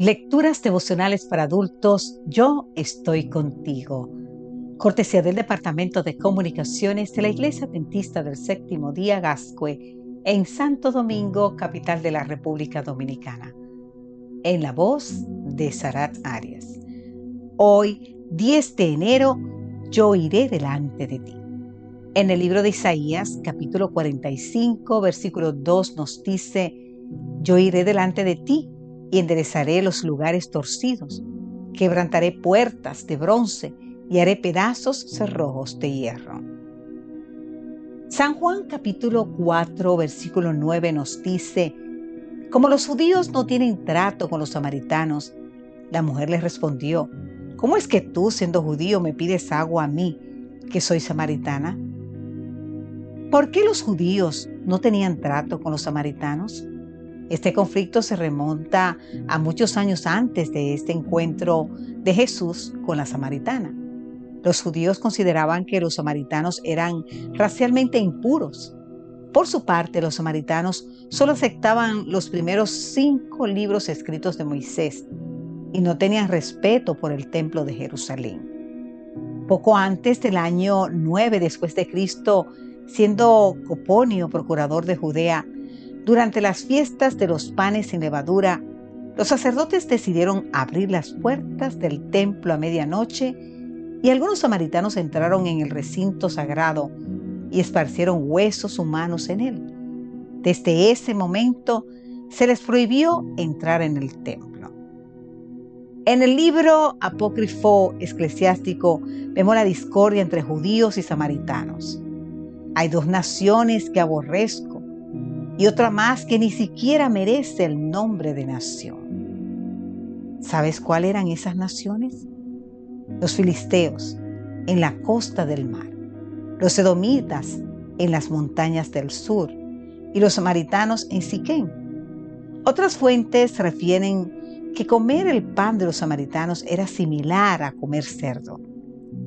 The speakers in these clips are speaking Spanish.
Lecturas devocionales para adultos, yo estoy contigo. Cortesía del Departamento de Comunicaciones de la Iglesia Adventista del Séptimo Día Gascue en Santo Domingo, capital de la República Dominicana. En la voz de Sarat Arias. Hoy, 10 de enero, yo iré delante de ti. En el libro de Isaías, capítulo 45, versículo 2 nos dice, yo iré delante de ti y enderezaré los lugares torcidos, quebrantaré puertas de bronce y haré pedazos cerrojos de hierro. San Juan capítulo 4 versículo 9 nos dice, como los judíos no tienen trato con los samaritanos, la mujer les respondió, ¿cómo es que tú siendo judío me pides agua a mí, que soy samaritana? ¿Por qué los judíos no tenían trato con los samaritanos? Este conflicto se remonta a muchos años antes de este encuentro de Jesús con la samaritana. Los judíos consideraban que los samaritanos eran racialmente impuros. Por su parte, los samaritanos solo aceptaban los primeros cinco libros escritos de Moisés y no tenían respeto por el templo de Jerusalén. Poco antes del año 9 después de Cristo, siendo Coponio procurador de Judea, durante las fiestas de los panes sin levadura, los sacerdotes decidieron abrir las puertas del templo a medianoche y algunos samaritanos entraron en el recinto sagrado y esparcieron huesos humanos en él. Desde ese momento se les prohibió entrar en el templo. En el libro apócrifo eclesiástico vemos la discordia entre judíos y samaritanos. Hay dos naciones que aborrezco y otra más que ni siquiera merece el nombre de nación. ¿Sabes cuáles eran esas naciones? Los filisteos en la costa del mar, los edomitas en las montañas del sur y los samaritanos en Siquén. Otras fuentes refieren que comer el pan de los samaritanos era similar a comer cerdo.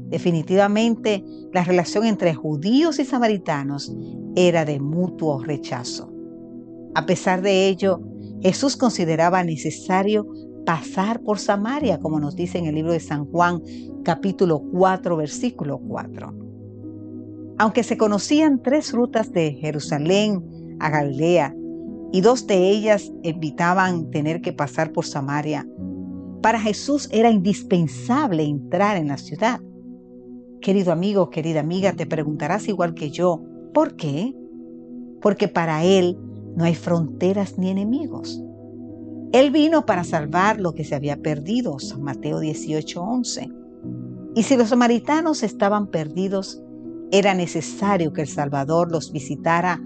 Definitivamente, la relación entre judíos y samaritanos era de mutuo rechazo. A pesar de ello, Jesús consideraba necesario pasar por Samaria, como nos dice en el libro de San Juan capítulo 4, versículo 4. Aunque se conocían tres rutas de Jerusalén a Galilea y dos de ellas evitaban tener que pasar por Samaria, para Jesús era indispensable entrar en la ciudad. Querido amigo, querida amiga, te preguntarás igual que yo, ¿por qué? Porque para Él no hay fronteras ni enemigos. Él vino para salvar lo que se había perdido, San Mateo 18:11. Y si los samaritanos estaban perdidos, era necesario que el Salvador los visitara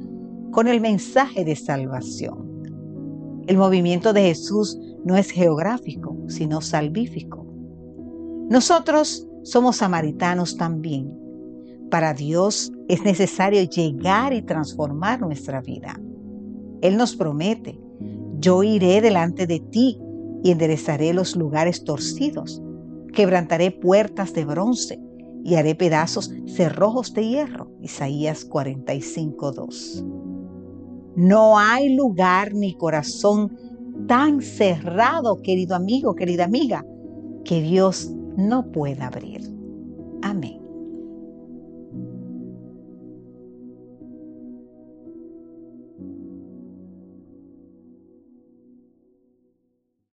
con el mensaje de salvación. El movimiento de Jesús no es geográfico, sino salvífico. Nosotros somos samaritanos también. Para Dios es necesario llegar y transformar nuestra vida. Él nos promete, yo iré delante de ti y enderezaré los lugares torcidos, quebrantaré puertas de bronce y haré pedazos cerrojos de hierro. Isaías 45:2. No hay lugar ni corazón tan cerrado, querido amigo, querida amiga, que Dios no pueda abrir.